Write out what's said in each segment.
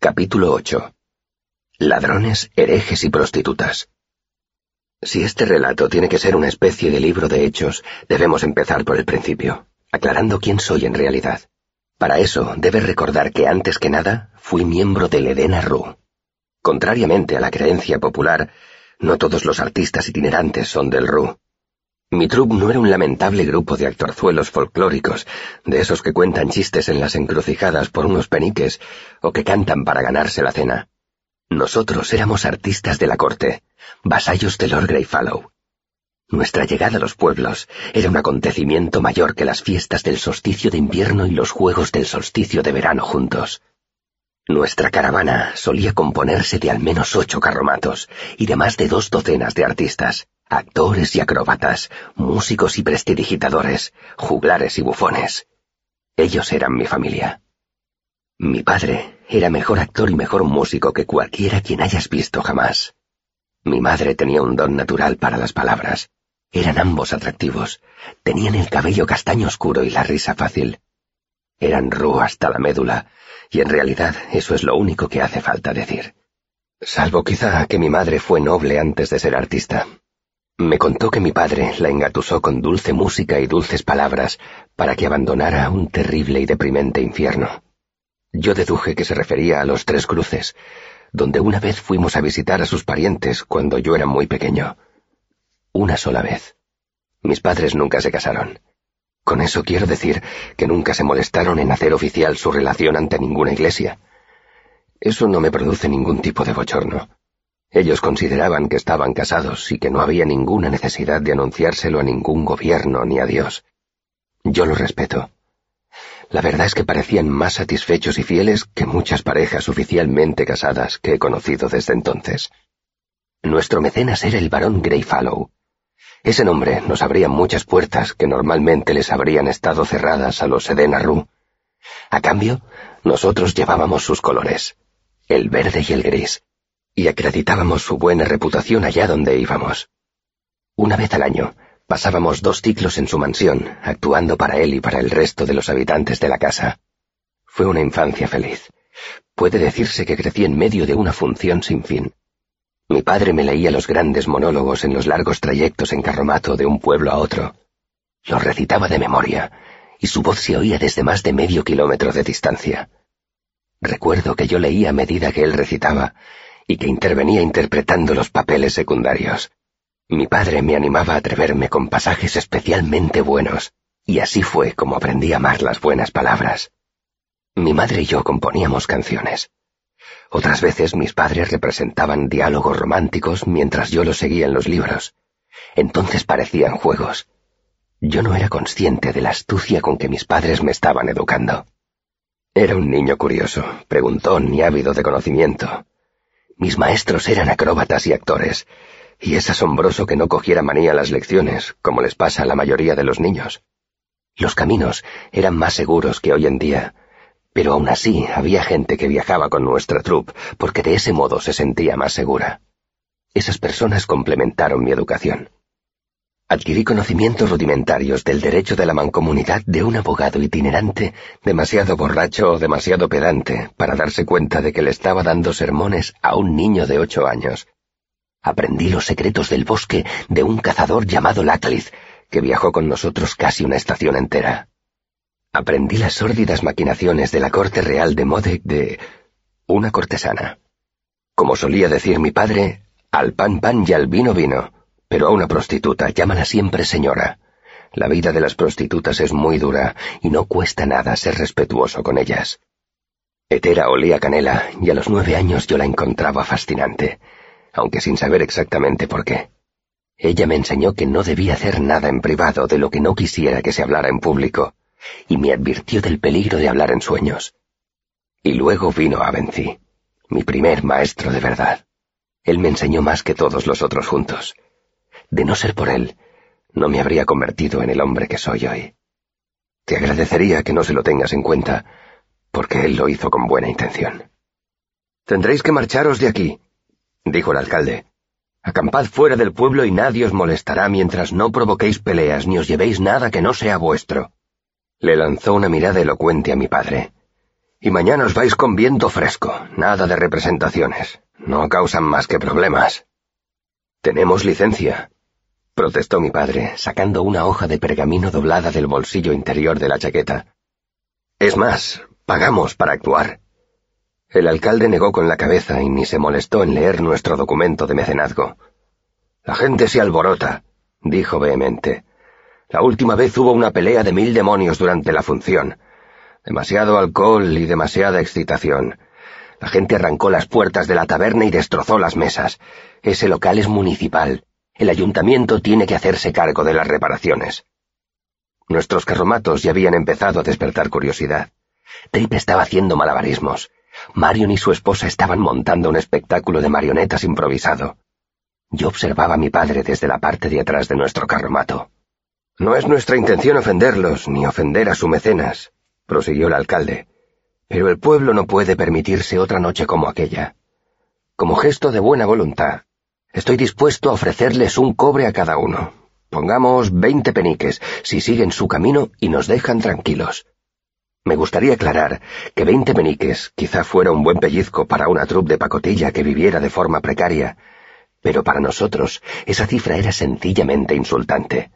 Capítulo 8. Ladrones, herejes y prostitutas. Si este relato tiene que ser una especie de libro de hechos, debemos empezar por el principio, aclarando quién soy en realidad. Para eso, debes recordar que antes que nada fui miembro del Edena Ru. Contrariamente a la creencia popular, no todos los artistas itinerantes son del Ru. Mi troupe no era un lamentable grupo de actorzuelos folclóricos, de esos que cuentan chistes en las encrucijadas por unos peniques o que cantan para ganarse la cena. Nosotros éramos artistas de la corte, vasallos de Lord Greyfallow. Nuestra llegada a los pueblos era un acontecimiento mayor que las fiestas del solsticio de invierno y los juegos del solsticio de verano juntos. Nuestra caravana solía componerse de al menos ocho carromatos y de más de dos docenas de artistas actores y acróbatas, músicos y prestidigitadores, juglares y bufones. Ellos eran mi familia. Mi padre era mejor actor y mejor músico que cualquiera quien hayas visto jamás. Mi madre tenía un don natural para las palabras. Eran ambos atractivos. Tenían el cabello castaño oscuro y la risa fácil. Eran ru hasta la médula, y en realidad eso es lo único que hace falta decir. Salvo quizá que mi madre fue noble antes de ser artista. Me contó que mi padre la engatusó con dulce música y dulces palabras para que abandonara un terrible y deprimente infierno. Yo deduje que se refería a los Tres Cruces, donde una vez fuimos a visitar a sus parientes cuando yo era muy pequeño. Una sola vez. Mis padres nunca se casaron. Con eso quiero decir que nunca se molestaron en hacer oficial su relación ante ninguna iglesia. Eso no me produce ningún tipo de bochorno. Ellos consideraban que estaban casados y que no había ninguna necesidad de anunciárselo a ningún gobierno ni a Dios. Yo lo respeto. La verdad es que parecían más satisfechos y fieles que muchas parejas oficialmente casadas que he conocido desde entonces. Nuestro mecenas era el barón Greyfallow. Ese nombre nos abría muchas puertas que normalmente les habrían estado cerradas a los Edena A cambio, nosotros llevábamos sus colores, el verde y el gris y acreditábamos su buena reputación allá donde íbamos. Una vez al año, pasábamos dos ciclos en su mansión, actuando para él y para el resto de los habitantes de la casa. Fue una infancia feliz. Puede decirse que crecí en medio de una función sin fin. Mi padre me leía los grandes monólogos en los largos trayectos en carromato de un pueblo a otro. Los recitaba de memoria, y su voz se oía desde más de medio kilómetro de distancia. Recuerdo que yo leía a medida que él recitaba, y que intervenía interpretando los papeles secundarios. Mi padre me animaba a atreverme con pasajes especialmente buenos, y así fue como aprendí a amar las buenas palabras. Mi madre y yo componíamos canciones. Otras veces mis padres representaban diálogos románticos mientras yo los seguía en los libros. Entonces parecían juegos. Yo no era consciente de la astucia con que mis padres me estaban educando. Era un niño curioso, preguntón y ávido de conocimiento, mis maestros eran acróbatas y actores, y es asombroso que no cogiera manía las lecciones, como les pasa a la mayoría de los niños. Los caminos eran más seguros que hoy en día, pero aún así había gente que viajaba con nuestra troupe porque de ese modo se sentía más segura. Esas personas complementaron mi educación. Adquirí conocimientos rudimentarios del derecho de la mancomunidad de un abogado itinerante demasiado borracho o demasiado pedante para darse cuenta de que le estaba dando sermones a un niño de ocho años. Aprendí los secretos del bosque de un cazador llamado Latliz, que viajó con nosotros casi una estación entera. Aprendí las sórdidas maquinaciones de la corte real de Modek de una cortesana. Como solía decir mi padre, al pan pan y al vino vino pero a una prostituta llámala siempre señora. La vida de las prostitutas es muy dura y no cuesta nada ser respetuoso con ellas. Etera olía canela y a los nueve años yo la encontraba fascinante, aunque sin saber exactamente por qué. Ella me enseñó que no debía hacer nada en privado de lo que no quisiera que se hablara en público, y me advirtió del peligro de hablar en sueños. Y luego vino Avency, mi primer maestro de verdad. Él me enseñó más que todos los otros juntos de no ser por él, no me habría convertido en el hombre que soy hoy. Te agradecería que no se lo tengas en cuenta, porque él lo hizo con buena intención. Tendréis que marcharos de aquí, dijo el alcalde. Acampad fuera del pueblo y nadie os molestará mientras no provoquéis peleas ni os llevéis nada que no sea vuestro. Le lanzó una mirada elocuente a mi padre. Y mañana os vais con viento fresco, nada de representaciones. No causan más que problemas. Tenemos licencia, protestó mi padre, sacando una hoja de pergamino doblada del bolsillo interior de la chaqueta. Es más, pagamos para actuar. El alcalde negó con la cabeza y ni se molestó en leer nuestro documento de mecenazgo. La gente se alborota, dijo vehemente. La última vez hubo una pelea de mil demonios durante la función. Demasiado alcohol y demasiada excitación. La gente arrancó las puertas de la taberna y destrozó las mesas. Ese local es municipal. El ayuntamiento tiene que hacerse cargo de las reparaciones. Nuestros carromatos ya habían empezado a despertar curiosidad. Trip estaba haciendo malabarismos. Marion y su esposa estaban montando un espectáculo de marionetas improvisado. Yo observaba a mi padre desde la parte de atrás de nuestro carromato. No es nuestra intención ofenderlos, ni ofender a su mecenas, prosiguió el alcalde, pero el pueblo no puede permitirse otra noche como aquella. Como gesto de buena voluntad, estoy dispuesto a ofrecerles un cobre a cada uno. Pongamos veinte peniques si siguen su camino y nos dejan tranquilos. Me gustaría aclarar que veinte peniques quizá fuera un buen pellizco para una troupe de pacotilla que viviera de forma precaria, pero para nosotros esa cifra era sencillamente insultante.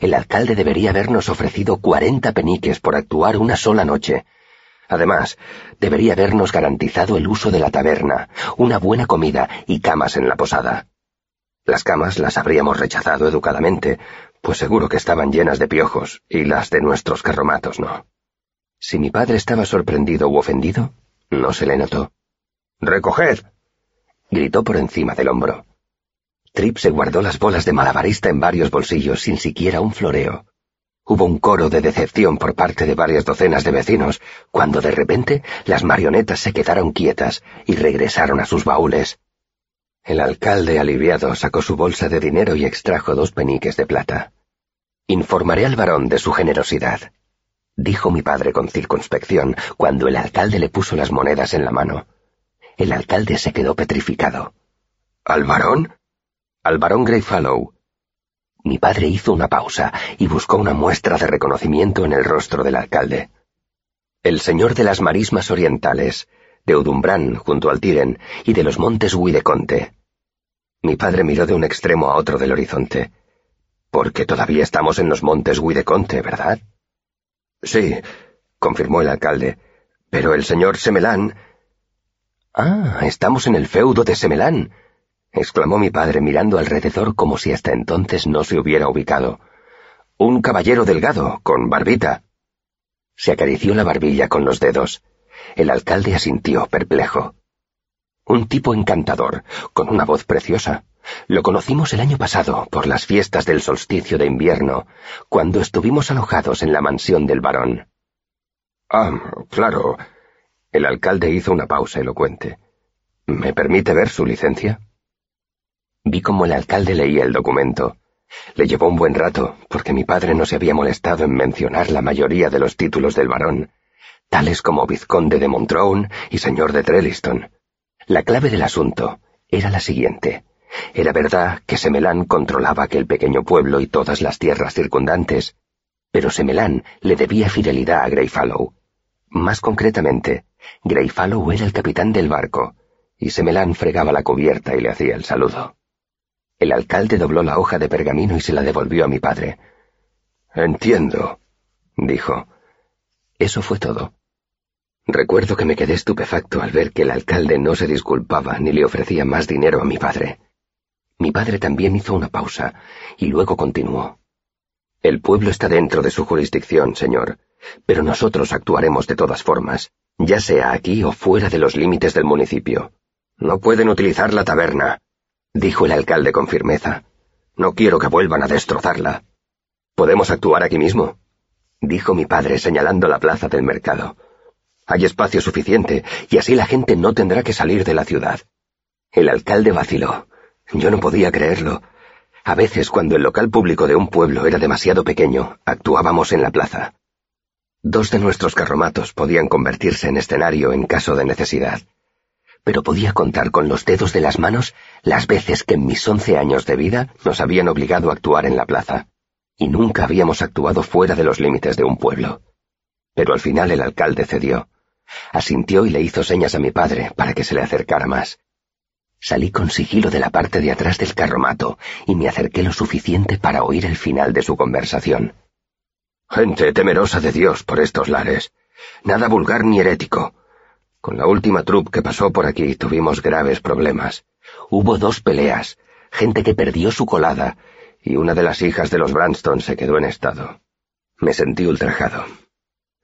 El alcalde debería habernos ofrecido cuarenta peniques por actuar una sola noche. Además, debería habernos garantizado el uso de la taberna, una buena comida y camas en la posada. Las camas las habríamos rechazado educadamente, pues seguro que estaban llenas de piojos, y las de nuestros carromatos no. Si mi padre estaba sorprendido u ofendido, no se le notó. ¡Recoged! gritó por encima del hombro. Trip se guardó las bolas de malabarista en varios bolsillos sin siquiera un floreo. Hubo un coro de decepción por parte de varias docenas de vecinos, cuando de repente las marionetas se quedaron quietas y regresaron a sus baúles. El alcalde, aliviado, sacó su bolsa de dinero y extrajo dos peniques de plata. Informaré al varón de su generosidad, dijo mi padre con circunspección cuando el alcalde le puso las monedas en la mano. El alcalde se quedó petrificado. ¿Al varón? Al varón Greyfallow. Mi padre hizo una pausa y buscó una muestra de reconocimiento en el rostro del alcalde. El señor de las marismas orientales, de Udumbrán, junto al Tiren, y de los montes Huideconte. Mi padre miró de un extremo a otro del horizonte. Porque todavía estamos en los montes Huideconte, ¿verdad? Sí, confirmó el alcalde. Pero el señor Semelán Ah, estamos en el feudo de Semelán, exclamó mi padre mirando alrededor como si hasta entonces no se hubiera ubicado. Un caballero delgado, con barbita. Se acarició la barbilla con los dedos. El alcalde asintió, perplejo. Un tipo encantador, con una voz preciosa. Lo conocimos el año pasado, por las fiestas del solsticio de invierno, cuando estuvimos alojados en la mansión del barón. Ah, claro, el alcalde hizo una pausa elocuente. ¿Me permite ver su licencia? Vi cómo el alcalde leía el documento. Le llevó un buen rato, porque mi padre no se había molestado en mencionar la mayoría de los títulos del varón, tales como vizconde de Montrone y señor de Trelliston. La clave del asunto era la siguiente. Era verdad que Semelán controlaba aquel pequeño pueblo y todas las tierras circundantes, pero Semelán le debía fidelidad a Greyfallow. Más concretamente, Greyfallow era el capitán del barco, y Semelán fregaba la cubierta y le hacía el saludo. El alcalde dobló la hoja de pergamino y se la devolvió a mi padre. Entiendo, dijo. Eso fue todo. Recuerdo que me quedé estupefacto al ver que el alcalde no se disculpaba ni le ofrecía más dinero a mi padre. Mi padre también hizo una pausa y luego continuó. El pueblo está dentro de su jurisdicción, señor, pero nosotros actuaremos de todas formas, ya sea aquí o fuera de los límites del municipio. No pueden utilizar la taberna, dijo el alcalde con firmeza. No quiero que vuelvan a destrozarla. Podemos actuar aquí mismo, dijo mi padre señalando la plaza del mercado. Hay espacio suficiente y así la gente no tendrá que salir de la ciudad. El alcalde vaciló. Yo no podía creerlo. A veces, cuando el local público de un pueblo era demasiado pequeño, actuábamos en la plaza. Dos de nuestros carromatos podían convertirse en escenario en caso de necesidad, pero podía contar con los dedos de las manos las veces que en mis once años de vida nos habían obligado a actuar en la plaza, y nunca habíamos actuado fuera de los límites de un pueblo. Pero al final el alcalde cedió. Asintió y le hizo señas a mi padre para que se le acercara más. Salí con sigilo de la parte de atrás del carromato y me acerqué lo suficiente para oír el final de su conversación. Gente temerosa de Dios por estos lares. Nada vulgar ni herético. Con la última troupe que pasó por aquí tuvimos graves problemas. Hubo dos peleas, gente que perdió su colada, y una de las hijas de los Branston se quedó en estado. Me sentí ultrajado.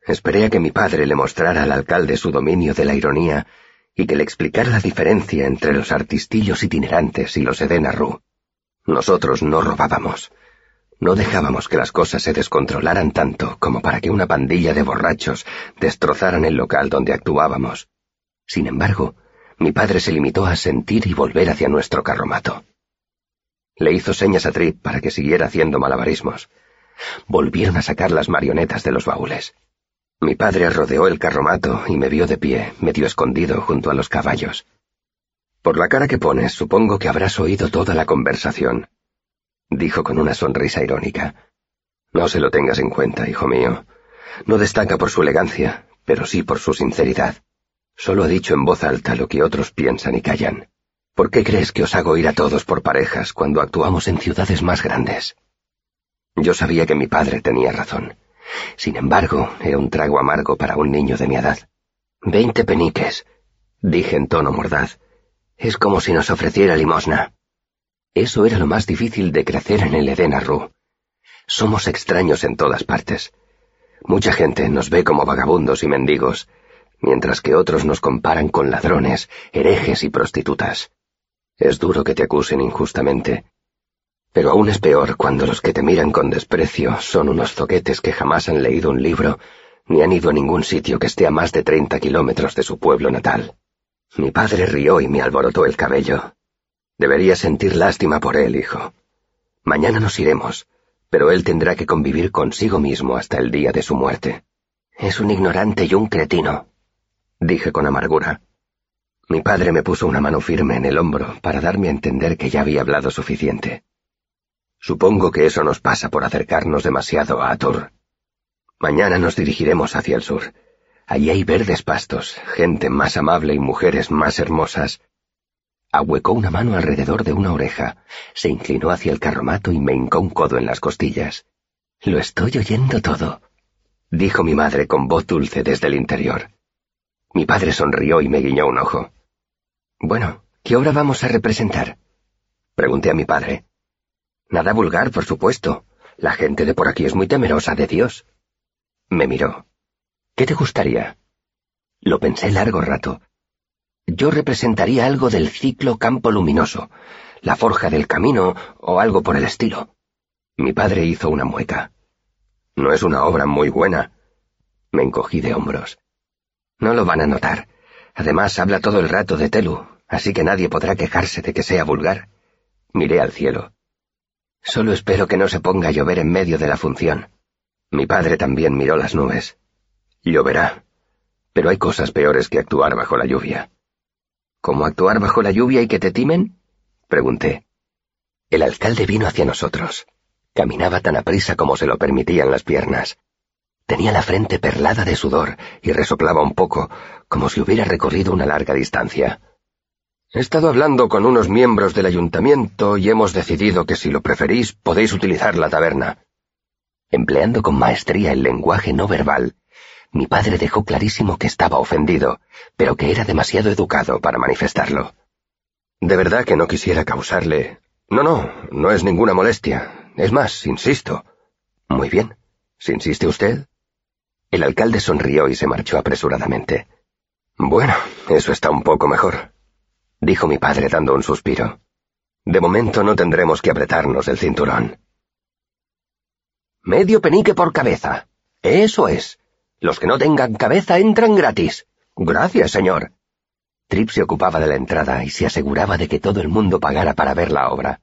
Esperé a que mi padre le mostrara al alcalde su dominio de la ironía y que le explicara la diferencia entre los artistillos itinerantes y los Edena Rue. Nosotros no robábamos. No dejábamos que las cosas se descontrolaran tanto como para que una pandilla de borrachos destrozaran el local donde actuábamos. Sin embargo, mi padre se limitó a sentir y volver hacia nuestro carromato. Le hizo señas a Trip para que siguiera haciendo malabarismos. Volvieron a sacar las marionetas de los baúles. Mi padre rodeó el carromato y me vio de pie, medio escondido junto a los caballos. Por la cara que pones, supongo que habrás oído toda la conversación, dijo con una sonrisa irónica. No se lo tengas en cuenta, hijo mío. No destaca por su elegancia, pero sí por su sinceridad. Solo ha dicho en voz alta lo que otros piensan y callan. ¿Por qué crees que os hago ir a todos por parejas cuando actuamos en ciudades más grandes? Yo sabía que mi padre tenía razón. Sin embargo, era un trago amargo para un niño de mi edad. Veinte peniques, dije en tono mordaz. Es como si nos ofreciera limosna. Eso era lo más difícil de crecer en el Edén Arru. Somos extraños en todas partes. Mucha gente nos ve como vagabundos y mendigos, mientras que otros nos comparan con ladrones, herejes y prostitutas. Es duro que te acusen injustamente. Pero aún es peor cuando los que te miran con desprecio son unos zoquetes que jamás han leído un libro ni han ido a ningún sitio que esté a más de treinta kilómetros de su pueblo natal. Mi padre rió y me alborotó el cabello. Debería sentir lástima por él, hijo. Mañana nos iremos, pero él tendrá que convivir consigo mismo hasta el día de su muerte. Es un ignorante y un cretino, dije con amargura. Mi padre me puso una mano firme en el hombro para darme a entender que ya había hablado suficiente. Supongo que eso nos pasa por acercarnos demasiado a Atur. Mañana nos dirigiremos hacia el sur. Allí hay verdes pastos, gente más amable y mujeres más hermosas, Ahuecó una mano alrededor de una oreja, se inclinó hacia el carromato y me hincó un codo en las costillas. Lo estoy oyendo todo, dijo mi madre con voz dulce desde el interior. Mi padre sonrió y me guiñó un ojo. Bueno, ¿qué obra vamos a representar? Pregunté a mi padre. Nada vulgar, por supuesto. La gente de por aquí es muy temerosa de Dios. Me miró. ¿Qué te gustaría? Lo pensé largo rato. Yo representaría algo del ciclo campo luminoso, la forja del camino o algo por el estilo. Mi padre hizo una mueca. No es una obra muy buena. Me encogí de hombros. No lo van a notar. Además, habla todo el rato de Telu, así que nadie podrá quejarse de que sea vulgar. Miré al cielo. Solo espero que no se ponga a llover en medio de la función. Mi padre también miró las nubes. Lloverá. Pero hay cosas peores que actuar bajo la lluvia. ¿Cómo actuar bajo la lluvia y que te timen? Pregunté. El alcalde vino hacia nosotros. Caminaba tan aprisa como se lo permitían las piernas. Tenía la frente perlada de sudor y resoplaba un poco, como si hubiera recorrido una larga distancia. He estado hablando con unos miembros del ayuntamiento y hemos decidido que si lo preferís podéis utilizar la taberna. Empleando con maestría el lenguaje no verbal, mi padre dejó clarísimo que estaba ofendido, pero que era demasiado educado para manifestarlo. De verdad que no quisiera causarle... No, no, no es ninguna molestia. Es más, insisto. Muy bien. Si insiste usted. El alcalde sonrió y se marchó apresuradamente. Bueno, eso está un poco mejor, dijo mi padre dando un suspiro. De momento no tendremos que apretarnos el cinturón. Medio penique por cabeza. Eso es. Los que no tengan cabeza entran gratis. Gracias, señor. Trip se ocupaba de la entrada y se aseguraba de que todo el mundo pagara para ver la obra.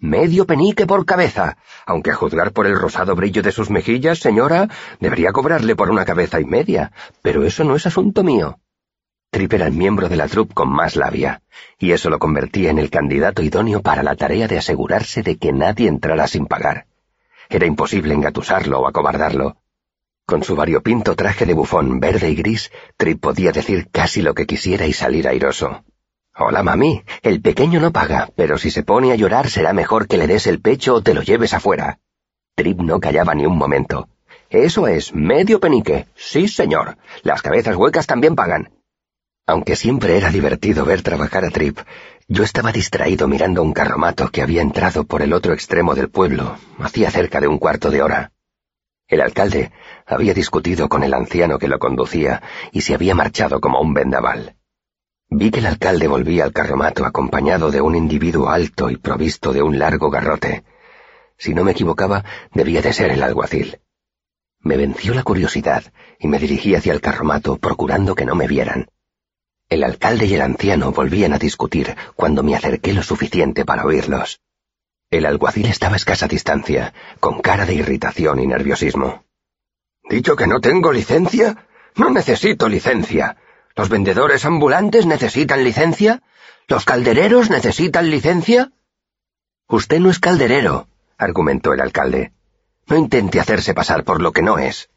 Medio penique por cabeza, aunque a juzgar por el rosado brillo de sus mejillas, señora, debería cobrarle por una cabeza y media, pero eso no es asunto mío. Trip era el miembro de la troupe con más labia, y eso lo convertía en el candidato idóneo para la tarea de asegurarse de que nadie entrara sin pagar. Era imposible engatusarlo o acobardarlo. Con su variopinto traje de bufón verde y gris, Trip podía decir casi lo que quisiera y salir airoso. Hola, mami. El pequeño no paga, pero si se pone a llorar será mejor que le des el pecho o te lo lleves afuera. Trip no callaba ni un momento. Eso es, medio penique. Sí, señor. Las cabezas huecas también pagan. Aunque siempre era divertido ver trabajar a Trip, yo estaba distraído mirando un carromato que había entrado por el otro extremo del pueblo, hacía cerca de un cuarto de hora. El alcalde había discutido con el anciano que lo conducía y se había marchado como un vendaval. Vi que el alcalde volvía al carromato acompañado de un individuo alto y provisto de un largo garrote. Si no me equivocaba, debía de ser el alguacil. Me venció la curiosidad y me dirigí hacia el carromato procurando que no me vieran. El alcalde y el anciano volvían a discutir cuando me acerqué lo suficiente para oírlos. El alguacil estaba a escasa distancia, con cara de irritación y nerviosismo. ¿Dicho que no tengo licencia? No necesito licencia. ¿Los vendedores ambulantes necesitan licencia? ¿Los caldereros necesitan licencia? Usted no es calderero, argumentó el alcalde. No intente hacerse pasar por lo que no es.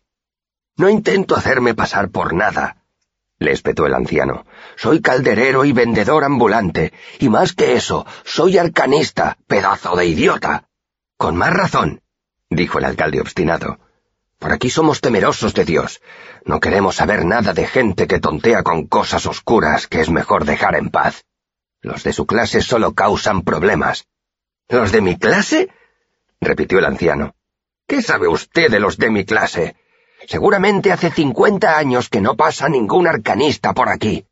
No intento hacerme pasar por nada, le espetó el anciano. Soy calderero y vendedor ambulante, y más que eso, soy arcanista, pedazo de idiota. Con más razón, dijo el alcalde obstinado. Por aquí somos temerosos de Dios. No queremos saber nada de gente que tontea con cosas oscuras que es mejor dejar en paz. Los de su clase solo causan problemas. ¿Los de mi clase? repitió el anciano. ¿Qué sabe usted de los de mi clase? Seguramente hace cincuenta años que no pasa ningún arcanista por aquí.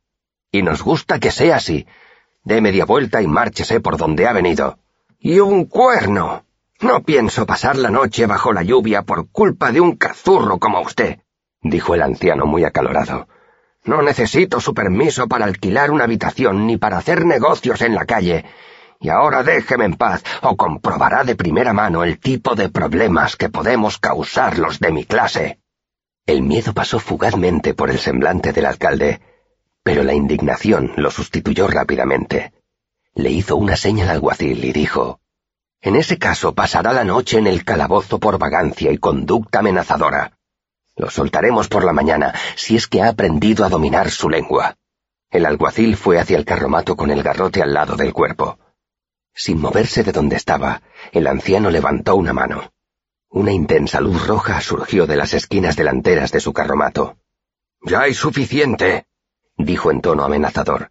Y nos gusta que sea así. Dé media vuelta y márchese por donde ha venido. ¡Y un cuerno! No pienso pasar la noche bajo la lluvia por culpa de un cazurro como usted, dijo el anciano muy acalorado. No necesito su permiso para alquilar una habitación ni para hacer negocios en la calle. Y ahora déjeme en paz, o comprobará de primera mano el tipo de problemas que podemos causar los de mi clase. El miedo pasó fugazmente por el semblante del alcalde, pero la indignación lo sustituyó rápidamente. Le hizo una seña al alguacil y dijo, En ese caso pasará la noche en el calabozo por vagancia y conducta amenazadora. Lo soltaremos por la mañana, si es que ha aprendido a dominar su lengua. El alguacil fue hacia el carromato con el garrote al lado del cuerpo. Sin moverse de donde estaba, el anciano levantó una mano. Una intensa luz roja surgió de las esquinas delanteras de su carromato. Ya hay suficiente, dijo en tono amenazador.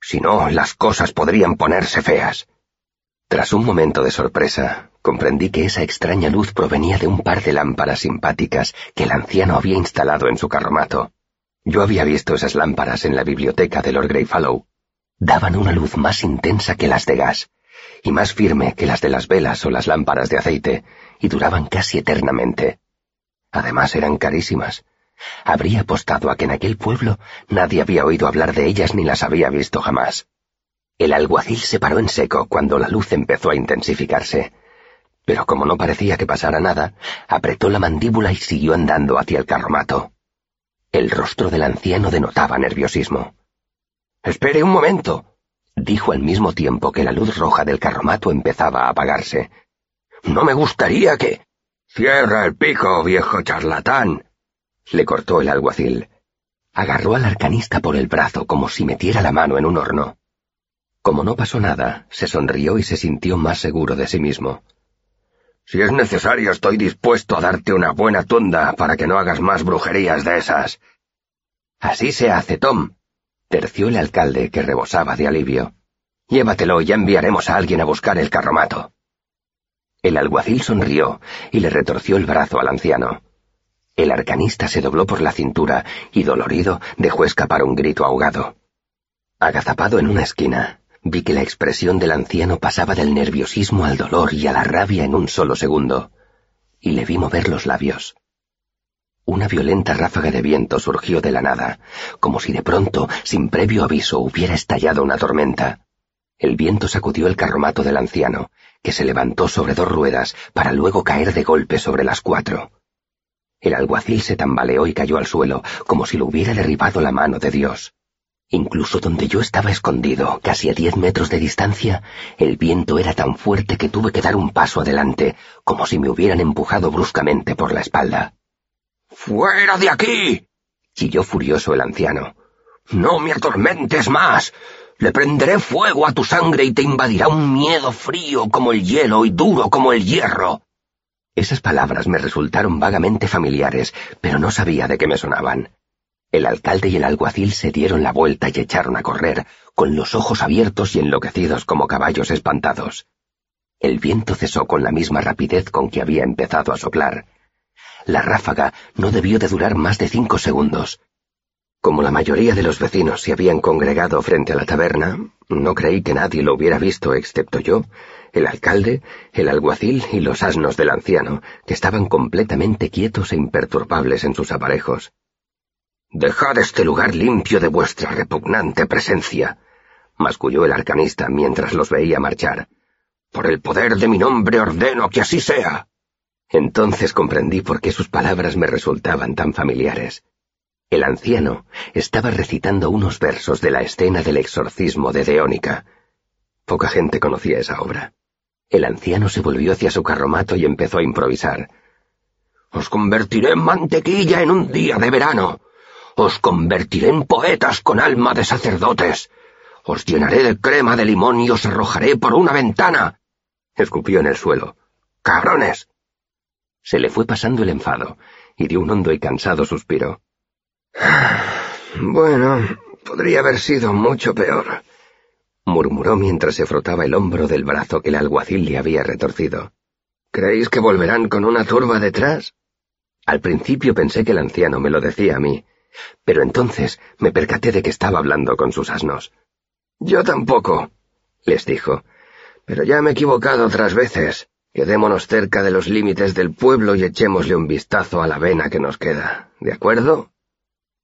Si no, las cosas podrían ponerse feas. Tras un momento de sorpresa, comprendí que esa extraña luz provenía de un par de lámparas simpáticas que el anciano había instalado en su carromato. Yo había visto esas lámparas en la biblioteca de Lord Greyfallow. Daban una luz más intensa que las de gas, y más firme que las de las velas o las lámparas de aceite, y duraban casi eternamente. Además eran carísimas. Habría apostado a que en aquel pueblo nadie había oído hablar de ellas ni las había visto jamás. El alguacil se paró en seco cuando la luz empezó a intensificarse, pero como no parecía que pasara nada, apretó la mandíbula y siguió andando hacia el carromato. El rostro del anciano denotaba nerviosismo. Espere un momento, dijo al mismo tiempo que la luz roja del carromato empezaba a apagarse. No me gustaría que... Cierra el pico, viejo charlatán. le cortó el alguacil. Agarró al arcanista por el brazo como si metiera la mano en un horno. Como no pasó nada, se sonrió y se sintió más seguro de sí mismo. Si es necesario, estoy dispuesto a darte una buena tunda para que no hagas más brujerías de esas. Así se hace, Tom, terció el alcalde, que rebosaba de alivio. Llévatelo y ya enviaremos a alguien a buscar el carromato. El alguacil sonrió y le retorció el brazo al anciano. El arcanista se dobló por la cintura y, dolorido, dejó escapar un grito ahogado. Agazapado en una esquina, vi que la expresión del anciano pasaba del nerviosismo al dolor y a la rabia en un solo segundo, y le vi mover los labios. Una violenta ráfaga de viento surgió de la nada, como si de pronto, sin previo aviso, hubiera estallado una tormenta. El viento sacudió el carromato del anciano, que se levantó sobre dos ruedas para luego caer de golpe sobre las cuatro. El alguacil se tambaleó y cayó al suelo, como si lo hubiera derribado la mano de Dios. Incluso donde yo estaba escondido, casi a diez metros de distancia, el viento era tan fuerte que tuve que dar un paso adelante, como si me hubieran empujado bruscamente por la espalda. ¡Fuera de aquí! chilló furioso el anciano. No me atormentes más. Le prenderé fuego a tu sangre y te invadirá un miedo frío como el hielo y duro como el hierro. Esas palabras me resultaron vagamente familiares, pero no sabía de qué me sonaban. El alcalde y el alguacil se dieron la vuelta y echaron a correr, con los ojos abiertos y enloquecidos como caballos espantados. El viento cesó con la misma rapidez con que había empezado a soplar. La ráfaga no debió de durar más de cinco segundos. Como la mayoría de los vecinos se habían congregado frente a la taberna, no creí que nadie lo hubiera visto excepto yo, el alcalde, el alguacil y los asnos del anciano, que estaban completamente quietos e imperturbables en sus aparejos. Dejad este lugar limpio de vuestra repugnante presencia, masculló el arcanista mientras los veía marchar. Por el poder de mi nombre ordeno que así sea. Entonces comprendí por qué sus palabras me resultaban tan familiares. El anciano estaba recitando unos versos de la escena del exorcismo de Deónica. Poca gente conocía esa obra. El anciano se volvió hacia su carromato y empezó a improvisar. Os convertiré en mantequilla en un día de verano. Os convertiré en poetas con alma de sacerdotes. Os llenaré de crema de limón y os arrojaré por una ventana. Escupió en el suelo. ¡Cabrones! Se le fue pasando el enfado y dio un hondo y cansado suspiro. Bueno, podría haber sido mucho peor, murmuró mientras se frotaba el hombro del brazo que el alguacil le había retorcido. ¿Creéis que volverán con una turba detrás? Al principio pensé que el anciano me lo decía a mí, pero entonces me percaté de que estaba hablando con sus asnos. Yo tampoco, les dijo, pero ya me he equivocado otras veces. Quedémonos cerca de los límites del pueblo y echémosle un vistazo a la vena que nos queda, ¿de acuerdo?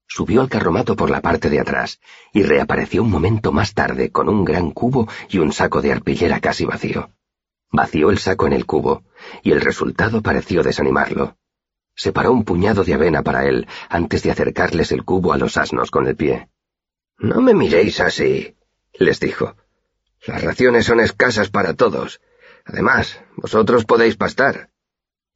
Subió al carromato por la parte de atrás y reapareció un momento más tarde con un gran cubo y un saco de arpillera casi vacío. Vació el saco en el cubo, y el resultado pareció desanimarlo. Separó un puñado de avena para él antes de acercarles el cubo a los asnos con el pie. No me miréis así, les dijo. Las raciones son escasas para todos. Además, vosotros podéis pastar.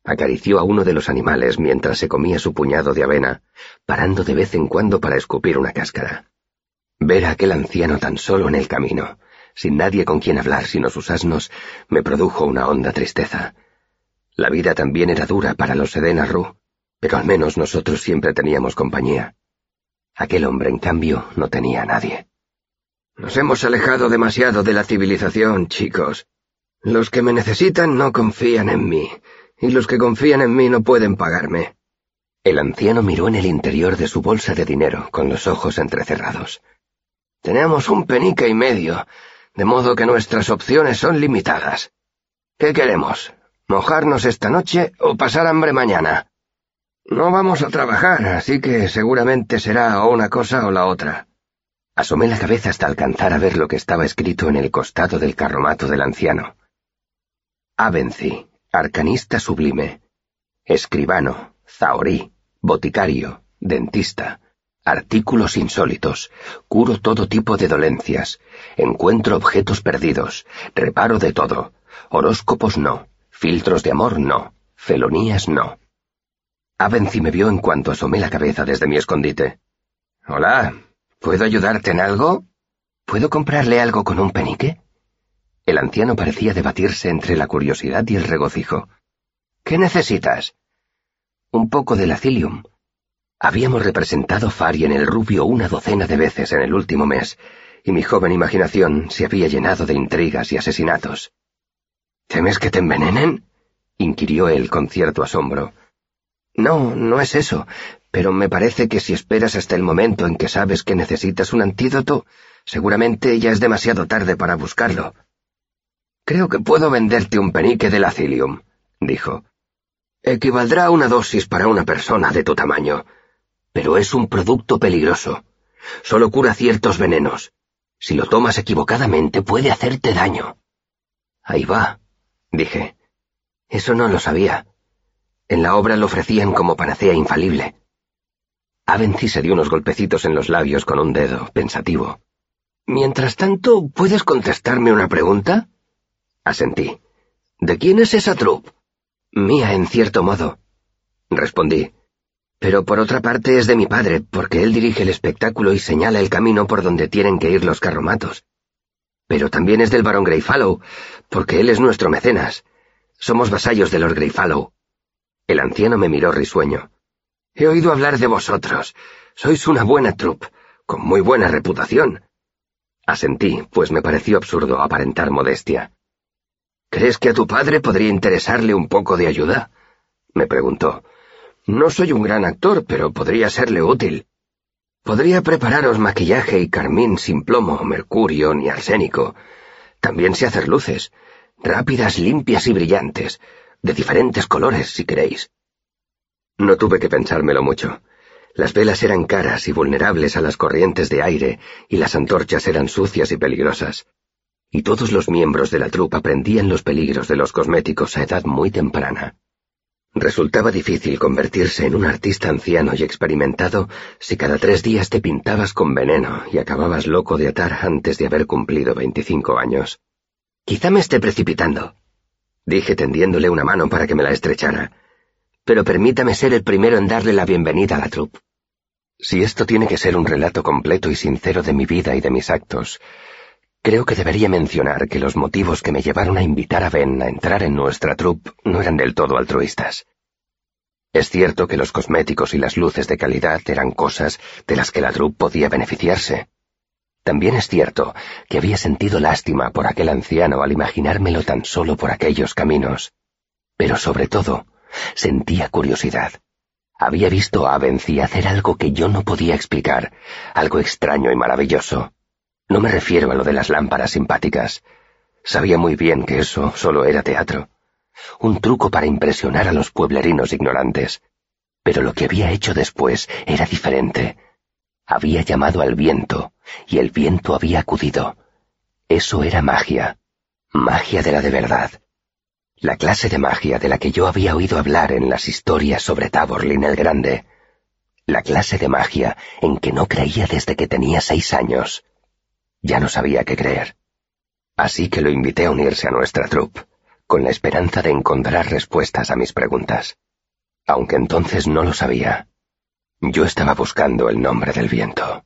Acarició a uno de los animales mientras se comía su puñado de avena, parando de vez en cuando para escupir una cáscara. Ver a aquel anciano tan solo en el camino, sin nadie con quien hablar sino sus asnos, me produjo una honda tristeza. La vida también era dura para los Sedena Ru, pero al menos nosotros siempre teníamos compañía. Aquel hombre, en cambio, no tenía a nadie. Nos hemos alejado demasiado de la civilización, chicos. Los que me necesitan no confían en mí, y los que confían en mí no pueden pagarme. El anciano miró en el interior de su bolsa de dinero, con los ojos entrecerrados. Tenemos un penique y medio, de modo que nuestras opciones son limitadas. ¿Qué queremos? ¿Mojarnos esta noche o pasar hambre mañana? No vamos a trabajar, así que seguramente será o una cosa o la otra. Asomé la cabeza hasta alcanzar a ver lo que estaba escrito en el costado del carromato del anciano. Avenci, arcanista sublime, escribano, zahorí, boticario, dentista, artículos insólitos, curo todo tipo de dolencias, encuentro objetos perdidos, reparo de todo, horóscopos no, filtros de amor no, felonías no. Avenci me vio en cuanto asomé la cabeza desde mi escondite. Hola, ¿puedo ayudarte en algo? ¿Puedo comprarle algo con un penique? El anciano parecía debatirse entre la curiosidad y el regocijo. ¿Qué necesitas? Un poco de lacilium. Habíamos representado Fari en el rubio una docena de veces en el último mes, y mi joven imaginación se había llenado de intrigas y asesinatos. ¿Temes que te envenenen? inquirió él con cierto asombro. No, no es eso, pero me parece que si esperas hasta el momento en que sabes que necesitas un antídoto, seguramente ya es demasiado tarde para buscarlo. Creo que puedo venderte un penique de lacilium, dijo. Equivaldrá a una dosis para una persona de tu tamaño, pero es un producto peligroso. Solo cura ciertos venenos. Si lo tomas equivocadamente puede hacerte daño. Ahí va, dije. Eso no lo sabía. En la obra lo ofrecían como panacea infalible. Avency se dio unos golpecitos en los labios con un dedo, pensativo. Mientras tanto, ¿puedes contestarme una pregunta? Asentí. ¿De quién es esa troupe? Mía, en cierto modo. Respondí. Pero por otra parte es de mi padre, porque él dirige el espectáculo y señala el camino por donde tienen que ir los carromatos. Pero también es del barón Greyfallow, porque él es nuestro mecenas. Somos vasallos de Lord Greyfallow. El anciano me miró risueño. He oído hablar de vosotros. Sois una buena troupe, con muy buena reputación. Asentí, pues me pareció absurdo aparentar modestia. ¿Crees que a tu padre podría interesarle un poco de ayuda? me preguntó. No soy un gran actor, pero podría serle útil. Podría prepararos maquillaje y carmín sin plomo, mercurio ni arsénico. También sé hacer luces, rápidas, limpias y brillantes, de diferentes colores, si queréis. No tuve que pensármelo mucho. Las velas eran caras y vulnerables a las corrientes de aire, y las antorchas eran sucias y peligrosas. Y todos los miembros de la trupa aprendían los peligros de los cosméticos a edad muy temprana. Resultaba difícil convertirse en un artista anciano y experimentado si cada tres días te pintabas con veneno y acababas loco de atar antes de haber cumplido veinticinco años. Quizá me esté precipitando, dije tendiéndole una mano para que me la estrechara, pero permítame ser el primero en darle la bienvenida a la troupe. Si esto tiene que ser un relato completo y sincero de mi vida y de mis actos, Creo que debería mencionar que los motivos que me llevaron a invitar a Ben a entrar en nuestra troupe no eran del todo altruistas. Es cierto que los cosméticos y las luces de calidad eran cosas de las que la troupe podía beneficiarse. También es cierto que había sentido lástima por aquel anciano al imaginármelo tan solo por aquellos caminos. Pero sobre todo, sentía curiosidad. Había visto a Avency hacer algo que yo no podía explicar, algo extraño y maravilloso. No me refiero a lo de las lámparas simpáticas. Sabía muy bien que eso solo era teatro. Un truco para impresionar a los pueblerinos ignorantes. Pero lo que había hecho después era diferente. Había llamado al viento, y el viento había acudido. Eso era magia. Magia de la de verdad. La clase de magia de la que yo había oído hablar en las historias sobre Taborlin el Grande. La clase de magia en que no creía desde que tenía seis años. Ya no sabía qué creer. Así que lo invité a unirse a nuestra troupe, con la esperanza de encontrar respuestas a mis preguntas. Aunque entonces no lo sabía. Yo estaba buscando el nombre del viento.